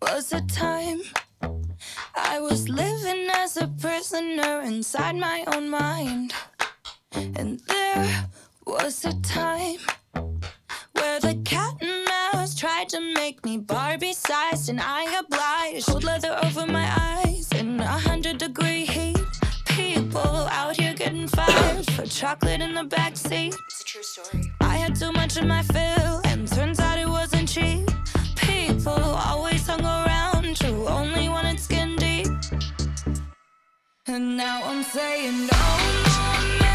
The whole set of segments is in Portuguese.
was a time I was living as a prisoner inside my own mind. And there was a time where the cat and mouse tried to make me Barbie sized, and I obliged. Cold leather over my eyes in a hundred degree heat. People out here getting fired for chocolate in the backseat. It's a true story. I had too much of my fill. And now I'm saying no more.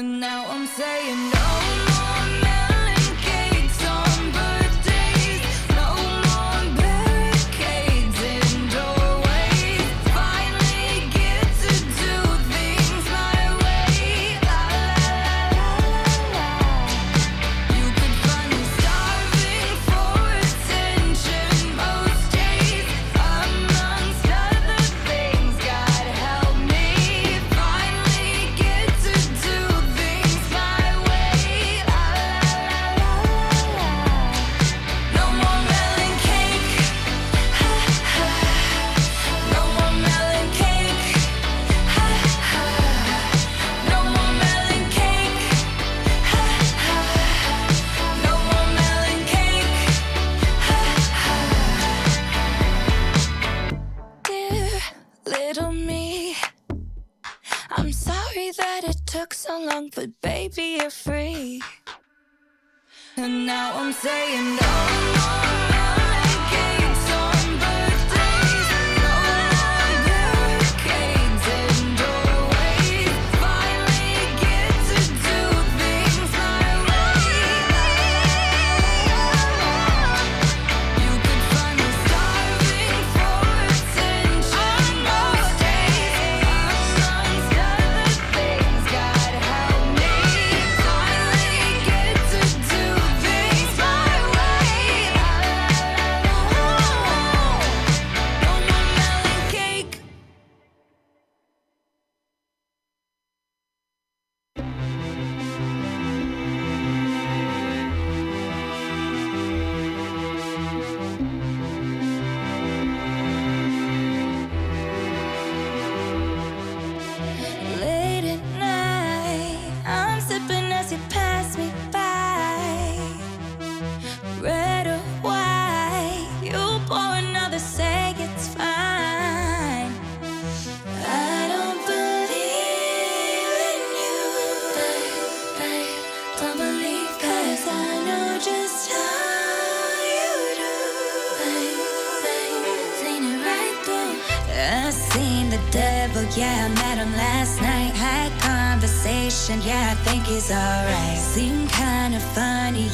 And now I'm saying no. took so long, but baby, you're free. And now I'm saying no.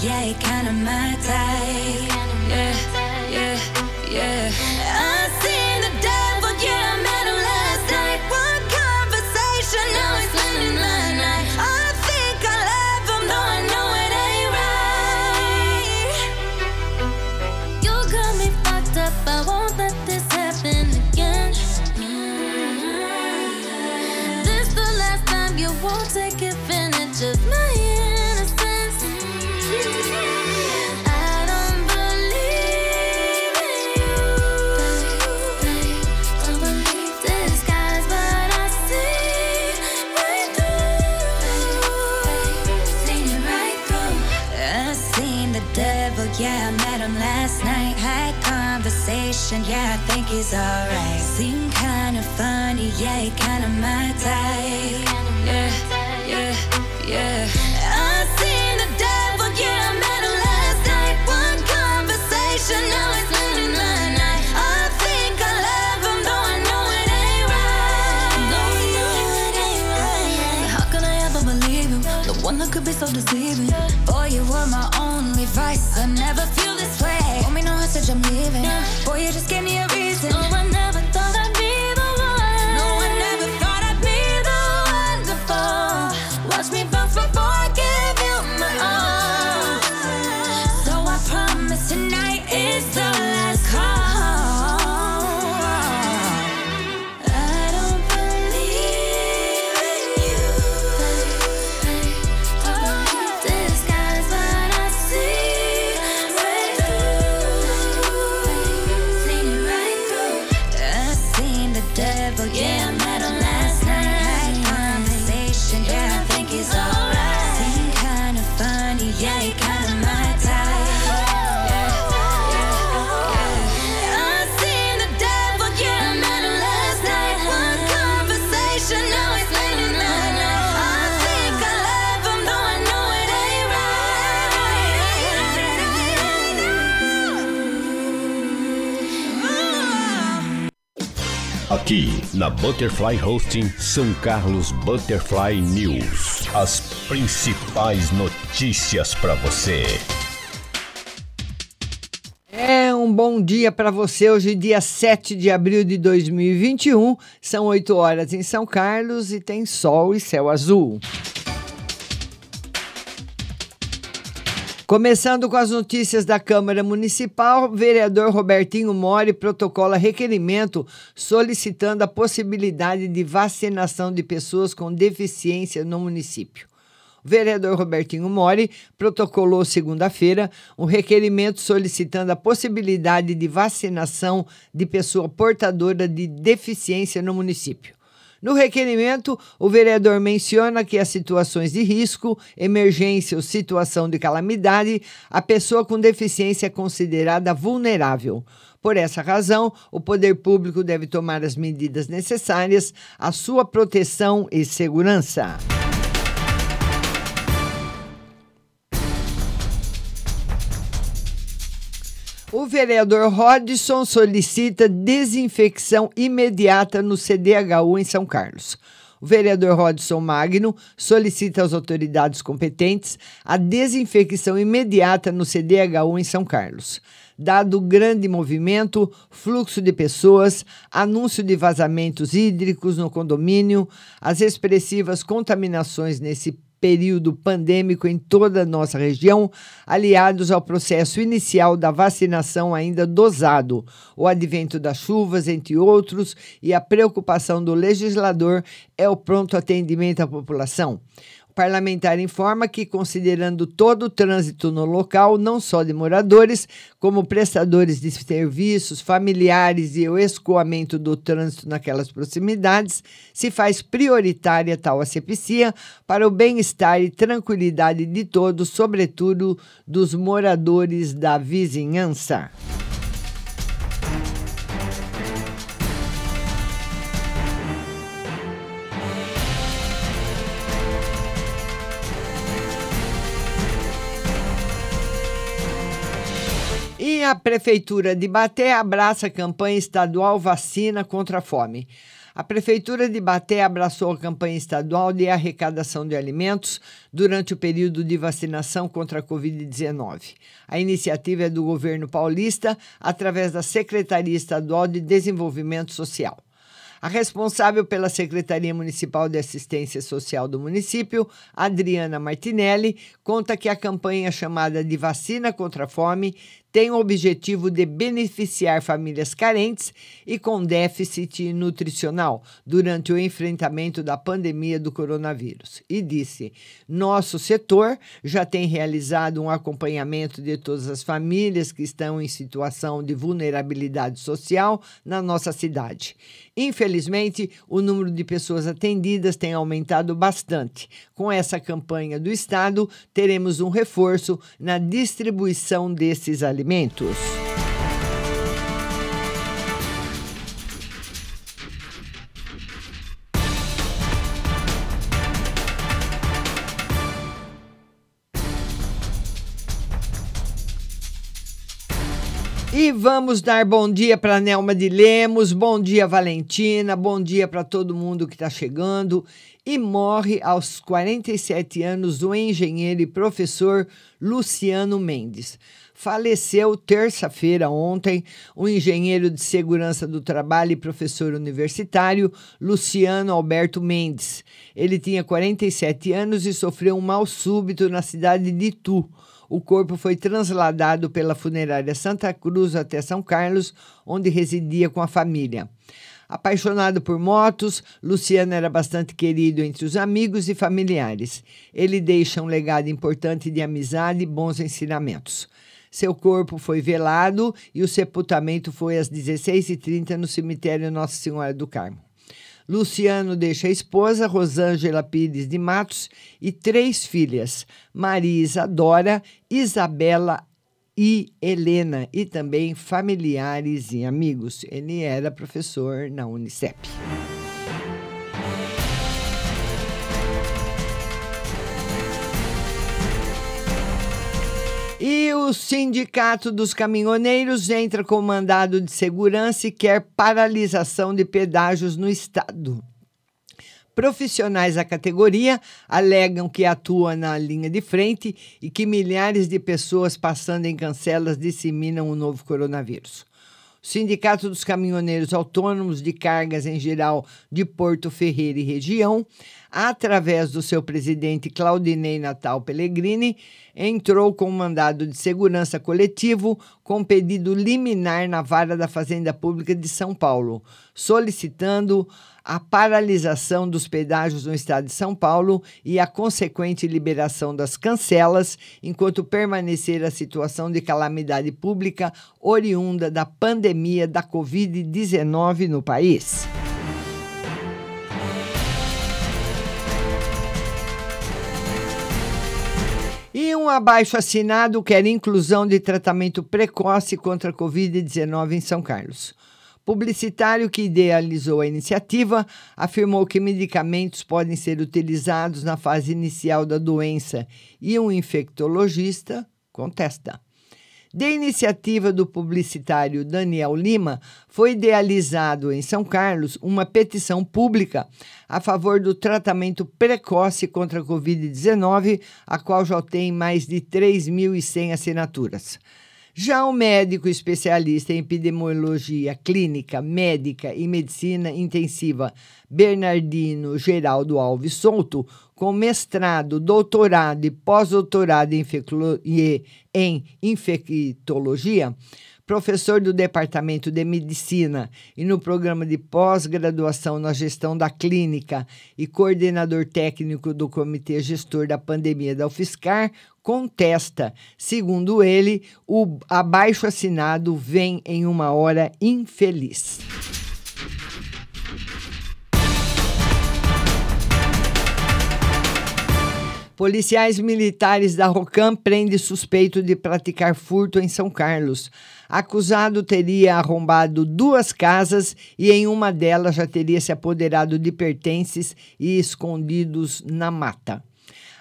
yeah, it of the sea Aqui na Butterfly Hosting São Carlos Butterfly News. As principais notícias para você. É um bom dia para você. Hoje, dia 7 de abril de 2021. São 8 horas em São Carlos e tem sol e céu azul. Começando com as notícias da Câmara Municipal, vereador Robertinho Mori protocola requerimento solicitando a possibilidade de vacinação de pessoas com deficiência no município. O vereador Robertinho Mori protocolou segunda-feira um requerimento solicitando a possibilidade de vacinação de pessoa portadora de deficiência no município. No requerimento, o vereador menciona que as situações de risco, emergência ou situação de calamidade, a pessoa com deficiência é considerada vulnerável. Por essa razão, o poder público deve tomar as medidas necessárias à sua proteção e segurança. O vereador Rodson solicita desinfecção imediata no CDHU em São Carlos. O vereador Rodson Magno solicita às autoridades competentes a desinfecção imediata no CDHU em São Carlos. Dado o grande movimento, fluxo de pessoas, anúncio de vazamentos hídricos no condomínio, as expressivas contaminações nesse período pandêmico em toda a nossa região, aliados ao processo inicial da vacinação ainda dosado, o advento das chuvas, entre outros, e a preocupação do legislador é o pronto atendimento à população. Parlamentar informa que, considerando todo o trânsito no local, não só de moradores, como prestadores de serviços, familiares e o escoamento do trânsito naquelas proximidades, se faz prioritária tal asepsia para o bem-estar e tranquilidade de todos, sobretudo dos moradores da vizinhança. A Prefeitura de Baté abraça a campanha estadual Vacina contra a Fome. A Prefeitura de Baté abraçou a campanha estadual de arrecadação de alimentos durante o período de vacinação contra a Covid-19. A iniciativa é do governo paulista, através da Secretaria Estadual de Desenvolvimento Social. A responsável pela Secretaria Municipal de Assistência Social do município, Adriana Martinelli, conta que a campanha chamada de Vacina contra a Fome tem o objetivo de beneficiar famílias carentes e com déficit nutricional durante o enfrentamento da pandemia do coronavírus. E disse: nosso setor já tem realizado um acompanhamento de todas as famílias que estão em situação de vulnerabilidade social na nossa cidade. Infelizmente, o número de pessoas atendidas tem aumentado bastante. Com essa campanha do Estado, teremos um reforço na distribuição desses alimentos. E vamos dar bom dia para Nelma de Lemos, bom dia Valentina, bom dia para todo mundo que está chegando. E morre aos 47 anos o engenheiro e professor Luciano Mendes. Faleceu terça-feira ontem o engenheiro de segurança do trabalho e professor universitário Luciano Alberto Mendes. Ele tinha 47 anos e sofreu um mal súbito na cidade de Itu. O corpo foi trasladado pela funerária Santa Cruz até São Carlos, onde residia com a família. Apaixonado por motos, Luciano era bastante querido entre os amigos e familiares. Ele deixa um legado importante de amizade e bons ensinamentos. Seu corpo foi velado e o sepultamento foi às 16h30 no cemitério Nossa Senhora do Carmo. Luciano deixa a esposa, Rosângela Pires de Matos, e três filhas, Maria Isadora, Isabela e Helena, e também familiares e amigos. Ele era professor na Unicep. E o Sindicato dos Caminhoneiros entra com mandado de segurança e quer paralisação de pedágios no estado. Profissionais da categoria alegam que atua na linha de frente e que milhares de pessoas passando em cancelas disseminam o novo coronavírus. O Sindicato dos Caminhoneiros Autônomos de Cargas em Geral de Porto Ferreira e região, através do seu presidente Claudinei Natal Pellegrini, entrou com um mandado de segurança coletivo com pedido liminar na vara da Fazenda Pública de São Paulo, solicitando a paralisação dos pedágios no estado de São Paulo e a consequente liberação das cancelas, enquanto permanecer a situação de calamidade pública oriunda da pandemia da Covid-19 no país. E um abaixo assinado quer inclusão de tratamento precoce contra a Covid-19 em São Carlos. Publicitário que idealizou a iniciativa afirmou que medicamentos podem ser utilizados na fase inicial da doença e um infectologista contesta. De iniciativa do publicitário Daniel Lima, foi idealizado em São Carlos uma petição pública a favor do tratamento precoce contra a Covid-19, a qual já tem mais de 3.100 assinaturas. Já o médico especialista em epidemiologia clínica, médica e medicina intensiva Bernardino Geraldo Alves Souto, com mestrado, doutorado e pós-doutorado em, infectologia, professor do Departamento de Medicina e no programa de pós-graduação na gestão da clínica e coordenador técnico do Comitê Gestor da Pandemia da UFSCar, contesta. Segundo ele, o abaixo assinado vem em uma hora infeliz. Policiais militares da Rocam prendem suspeito de praticar furto em São Carlos. Acusado teria arrombado duas casas e em uma delas já teria se apoderado de pertences e escondidos na mata.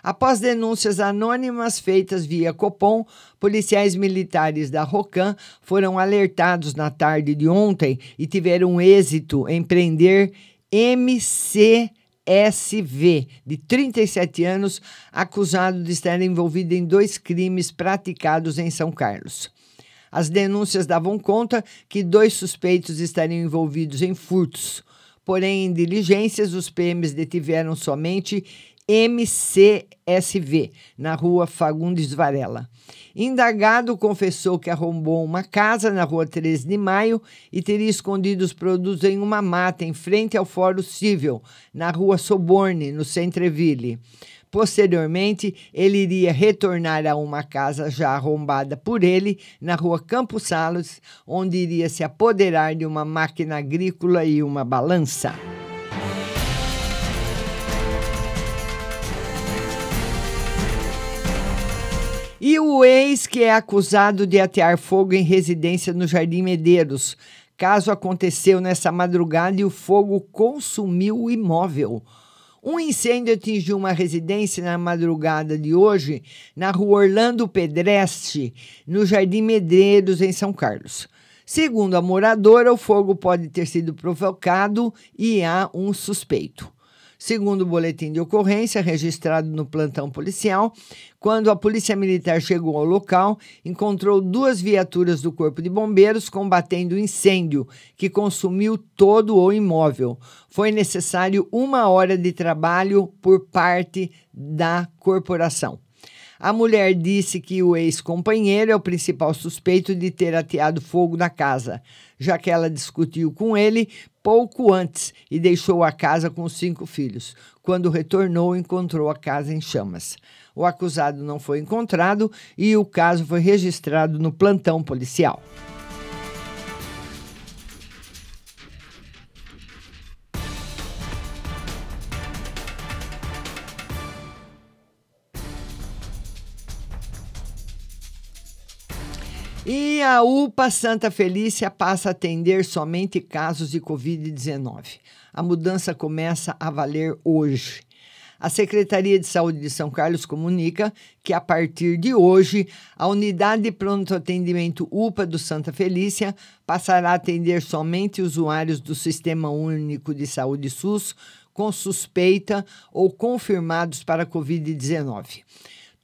Após denúncias anônimas feitas via Copom, policiais militares da Rocam foram alertados na tarde de ontem e tiveram êxito em prender MC SV, de 37 anos, acusado de estar envolvido em dois crimes praticados em São Carlos. As denúncias davam conta que dois suspeitos estariam envolvidos em furtos. Porém, em diligências, os PMs detiveram somente MCSV, na rua Fagundes Varela. Indagado confessou que arrombou uma casa na rua 13 de maio e teria escondido os produtos em uma mata em frente ao Fórum Civil, na rua Soborne, no Centreville. Posteriormente, ele iria retornar a uma casa já arrombada por ele, na rua Campos Salos, onde iria se apoderar de uma máquina agrícola e uma balança. E o ex que é acusado de atear fogo em residência no Jardim Medeiros. Caso aconteceu nessa madrugada e o fogo consumiu o imóvel. Um incêndio atingiu uma residência na madrugada de hoje, na rua Orlando Pedreste, no Jardim Medeiros, em São Carlos. Segundo a moradora, o fogo pode ter sido provocado e há um suspeito. Segundo o boletim de ocorrência registrado no plantão policial, quando a Polícia Militar chegou ao local, encontrou duas viaturas do Corpo de Bombeiros combatendo o incêndio que consumiu todo o imóvel. Foi necessário uma hora de trabalho por parte da corporação. A mulher disse que o ex-companheiro é o principal suspeito de ter ateado fogo na casa, já que ela discutiu com ele pouco antes e deixou a casa com cinco filhos. Quando retornou, encontrou a casa em chamas. O acusado não foi encontrado e o caso foi registrado no plantão policial. E a UPA Santa Felícia passa a atender somente casos de Covid-19. A mudança começa a valer hoje. A Secretaria de Saúde de São Carlos comunica que, a partir de hoje, a unidade de pronto atendimento UPA do Santa Felícia passará a atender somente usuários do Sistema Único de Saúde SUS com suspeita ou confirmados para Covid-19.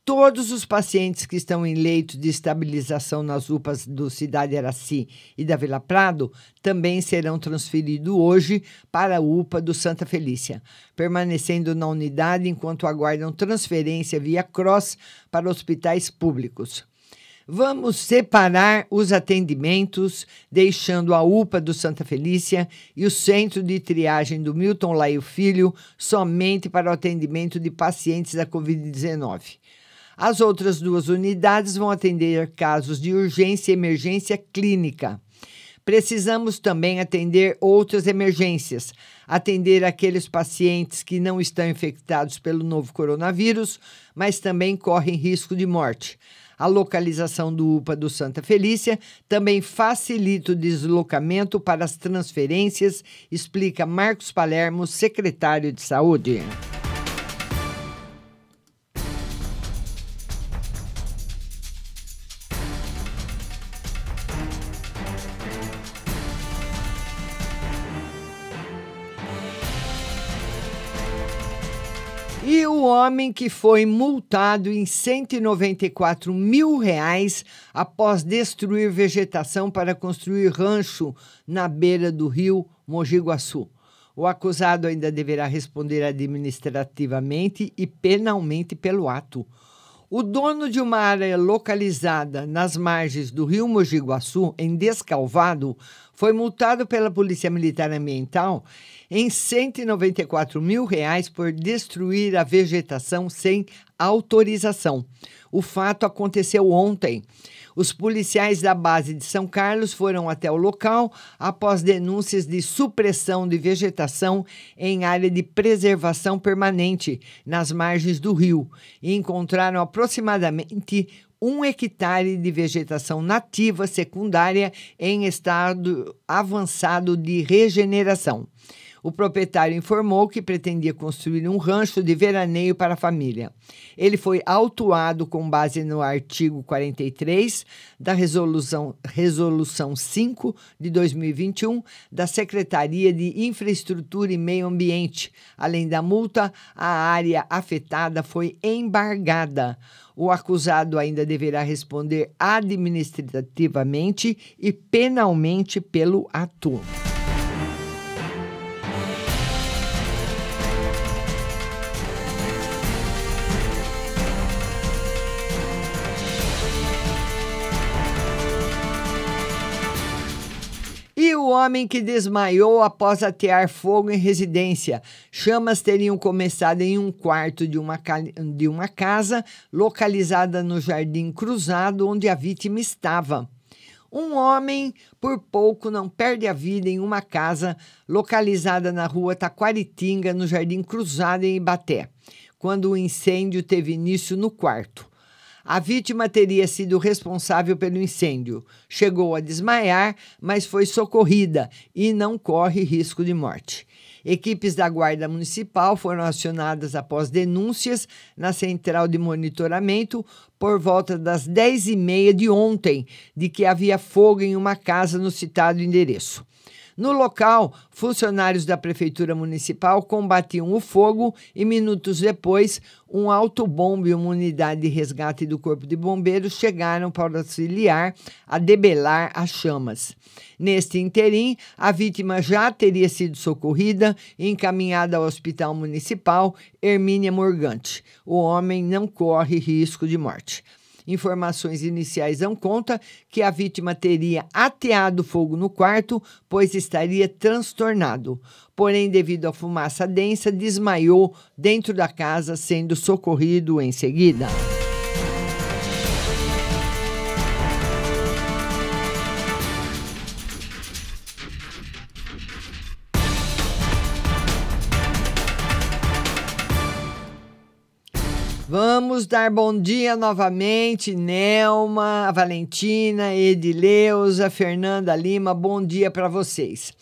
Todos os pacientes que estão em leitos de estabilização nas UPAs do Cidade Araci e da Vila Prado também serão transferidos hoje para a UPA do Santa Felícia, permanecendo na unidade enquanto aguardam transferência via CROSS para hospitais públicos. Vamos separar os atendimentos, deixando a UPA do Santa Felícia e o centro de triagem do Milton Laio Filho somente para o atendimento de pacientes da Covid-19. As outras duas unidades vão atender casos de urgência e emergência clínica. Precisamos também atender outras emergências, atender aqueles pacientes que não estão infectados pelo novo coronavírus, mas também correm risco de morte. A localização do UPA do Santa Felícia também facilita o deslocamento para as transferências, explica Marcos Palermo, secretário de Saúde. E o homem que foi multado em 194 mil reais após destruir vegetação para construir rancho na beira do rio Mogi Guaçu. O acusado ainda deverá responder administrativamente e penalmente pelo ato. O dono de uma área localizada nas margens do rio Mogi Guaçu, em Descalvado, foi multado pela Polícia Militar Ambiental em 194 mil reais por destruir a vegetação sem autorização. O fato aconteceu ontem. Os policiais da base de São Carlos foram até o local após denúncias de supressão de vegetação em área de preservação permanente nas margens do rio e encontraram aproximadamente um hectare de vegetação nativa secundária em estado avançado de regeneração. O proprietário informou que pretendia construir um rancho de veraneio para a família. Ele foi autuado com base no artigo 43 da Resolução, Resolução 5 de 2021 da Secretaria de Infraestrutura e Meio Ambiente. Além da multa, a área afetada foi embargada. O acusado ainda deverá responder administrativamente e penalmente pelo ato. Homem que desmaiou após atear fogo em residência. Chamas teriam começado em um quarto de uma, de uma casa localizada no Jardim Cruzado, onde a vítima estava. Um homem, por pouco, não perde a vida em uma casa localizada na rua Taquaritinga, no Jardim Cruzado, em Ibaté, quando o incêndio teve início no quarto. A vítima teria sido responsável pelo incêndio. Chegou a desmaiar, mas foi socorrida e não corre risco de morte. Equipes da Guarda Municipal foram acionadas após denúncias na central de monitoramento por volta das 10h30 de ontem de que havia fogo em uma casa no citado endereço. No local, funcionários da Prefeitura Municipal combatiam o fogo e, minutos depois, um autobombe e uma unidade de resgate do Corpo de Bombeiros chegaram para auxiliar a debelar as chamas. Neste interim, a vítima já teria sido socorrida e encaminhada ao Hospital Municipal Hermínia Morgante. O homem não corre risco de morte. Informações iniciais dão conta que a vítima teria ateado fogo no quarto, pois estaria transtornado. Porém, devido à fumaça densa, desmaiou dentro da casa, sendo socorrido em seguida. Vamos dar bom dia novamente, Nelma, Valentina, Edileuza, Fernanda Lima, bom dia para vocês.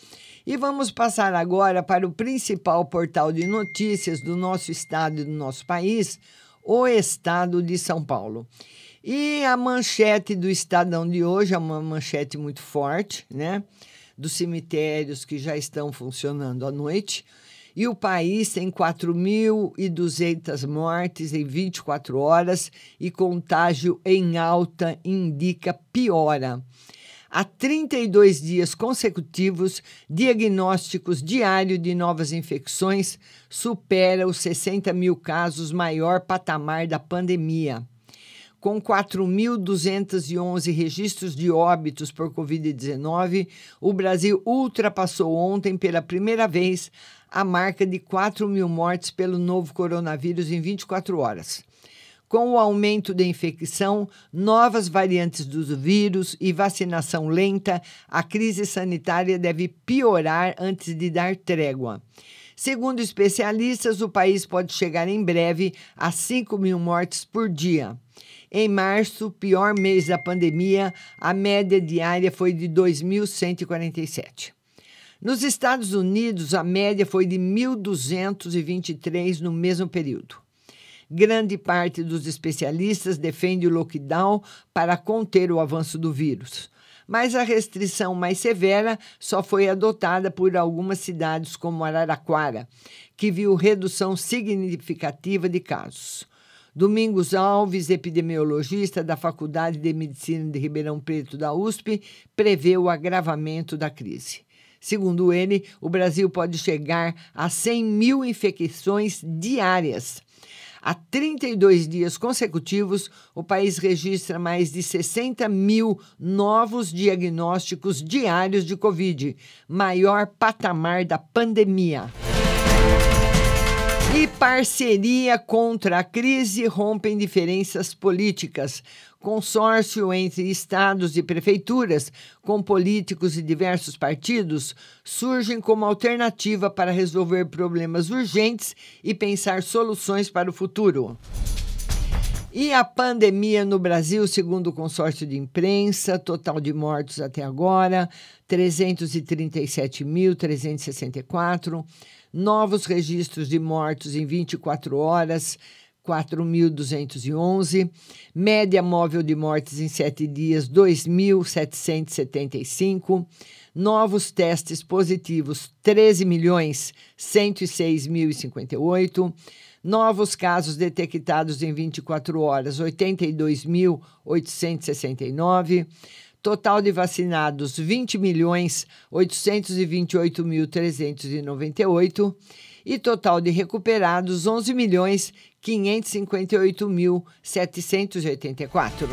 E vamos passar agora para o principal portal de notícias do nosso estado e do nosso país, o Estado de São Paulo. E a manchete do Estadão de hoje é uma manchete muito forte, né? Dos cemitérios que já estão funcionando à noite e o país tem 4.200 mortes em 24 horas e contágio em alta indica piora. Há 32 dias consecutivos, diagnósticos diários de novas infecções supera os 60 mil casos, maior patamar da pandemia. Com 4.211 registros de óbitos por Covid-19, o Brasil ultrapassou ontem pela primeira vez a marca de 4 mil mortes pelo novo coronavírus em 24 horas. Com o aumento da infecção, novas variantes do vírus e vacinação lenta, a crise sanitária deve piorar antes de dar trégua. Segundo especialistas, o país pode chegar em breve a 5 mil mortes por dia. Em março, pior mês da pandemia, a média diária foi de 2.147. Nos Estados Unidos, a média foi de 1.223 no mesmo período. Grande parte dos especialistas defende o lockdown para conter o avanço do vírus. Mas a restrição mais severa só foi adotada por algumas cidades, como Araraquara, que viu redução significativa de casos. Domingos Alves, epidemiologista da Faculdade de Medicina de Ribeirão Preto da USP, prevê o agravamento da crise. Segundo ele, o Brasil pode chegar a 100 mil infecções diárias. Há 32 dias consecutivos, o país registra mais de 60 mil novos diagnósticos diários de Covid, maior patamar da pandemia. E parceria contra a crise rompem diferenças políticas. Consórcio entre estados e prefeituras, com políticos e diversos partidos, surgem como alternativa para resolver problemas urgentes e pensar soluções para o futuro. E a pandemia no Brasil, segundo o consórcio de imprensa, total de mortos até agora, 337.364 novos registros de mortos em 24 horas, 4.211, média móvel de mortes em sete dias, 2.775, novos testes positivos, 13 milhões 106.058, novos casos detectados em 24 horas, 82.869, Total de vacinados 20 milhões 828 mil 398 e total de recuperados 11 milhões 558 mil 784.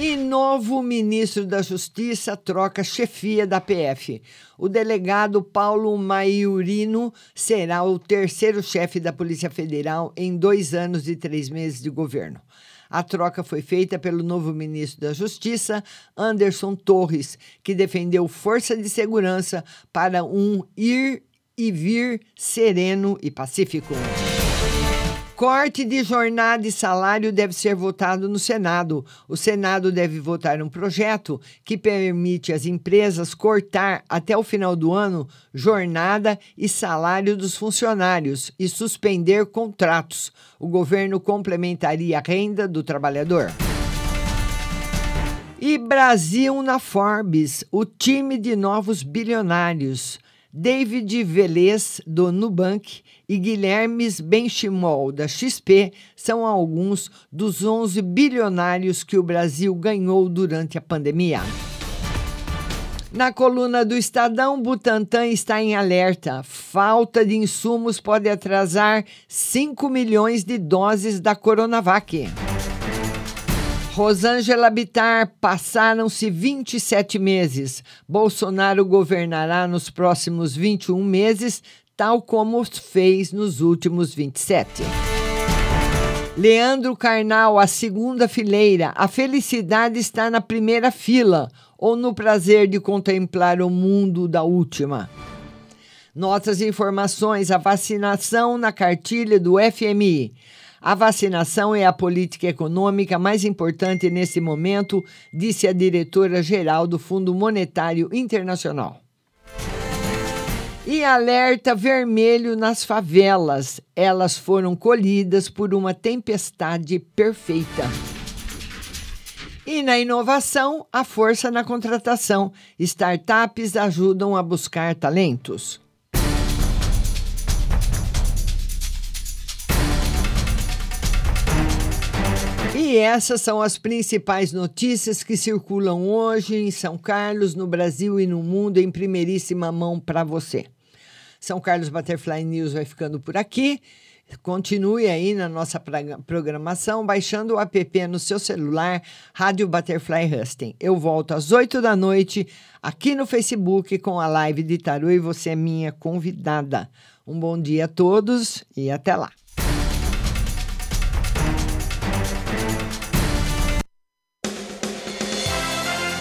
E novo ministro da Justiça troca chefia da PF. O delegado Paulo Maiurino será o terceiro chefe da Polícia Federal em dois anos e três meses de governo. A troca foi feita pelo novo ministro da Justiça, Anderson Torres, que defendeu força de segurança para um ir e vir sereno e pacífico. Corte de jornada e salário deve ser votado no Senado. O Senado deve votar um projeto que permite às empresas cortar até o final do ano jornada e salário dos funcionários e suspender contratos. O governo complementaria a renda do trabalhador. E Brasil na Forbes, o time de novos bilionários. David Velez, do Nubank, e Guilherme Benchimol, da XP, são alguns dos 11 bilionários que o Brasil ganhou durante a pandemia. Na coluna do Estadão, Butantan está em alerta. Falta de insumos pode atrasar 5 milhões de doses da Coronavac. Rosângela Bittar, passaram-se 27 meses. Bolsonaro governará nos próximos 21 meses, tal como fez nos últimos 27. Leandro Carnal, a segunda fileira. A felicidade está na primeira fila ou no prazer de contemplar o mundo da última. Notas e informações: a vacinação na cartilha do FMI. A vacinação é a política econômica mais importante nesse momento, disse a diretora-geral do Fundo Monetário Internacional. E alerta vermelho nas favelas. Elas foram colhidas por uma tempestade perfeita. E na inovação, a força na contratação. Startups ajudam a buscar talentos. E essas são as principais notícias que circulam hoje em São Carlos, no Brasil e no mundo, em primeiríssima mão para você. São Carlos Butterfly News vai ficando por aqui. Continue aí na nossa programação, baixando o app no seu celular, Rádio Butterfly Husting. Eu volto às 8 da noite aqui no Facebook com a live de Tarô e você é minha convidada. Um bom dia a todos e até lá.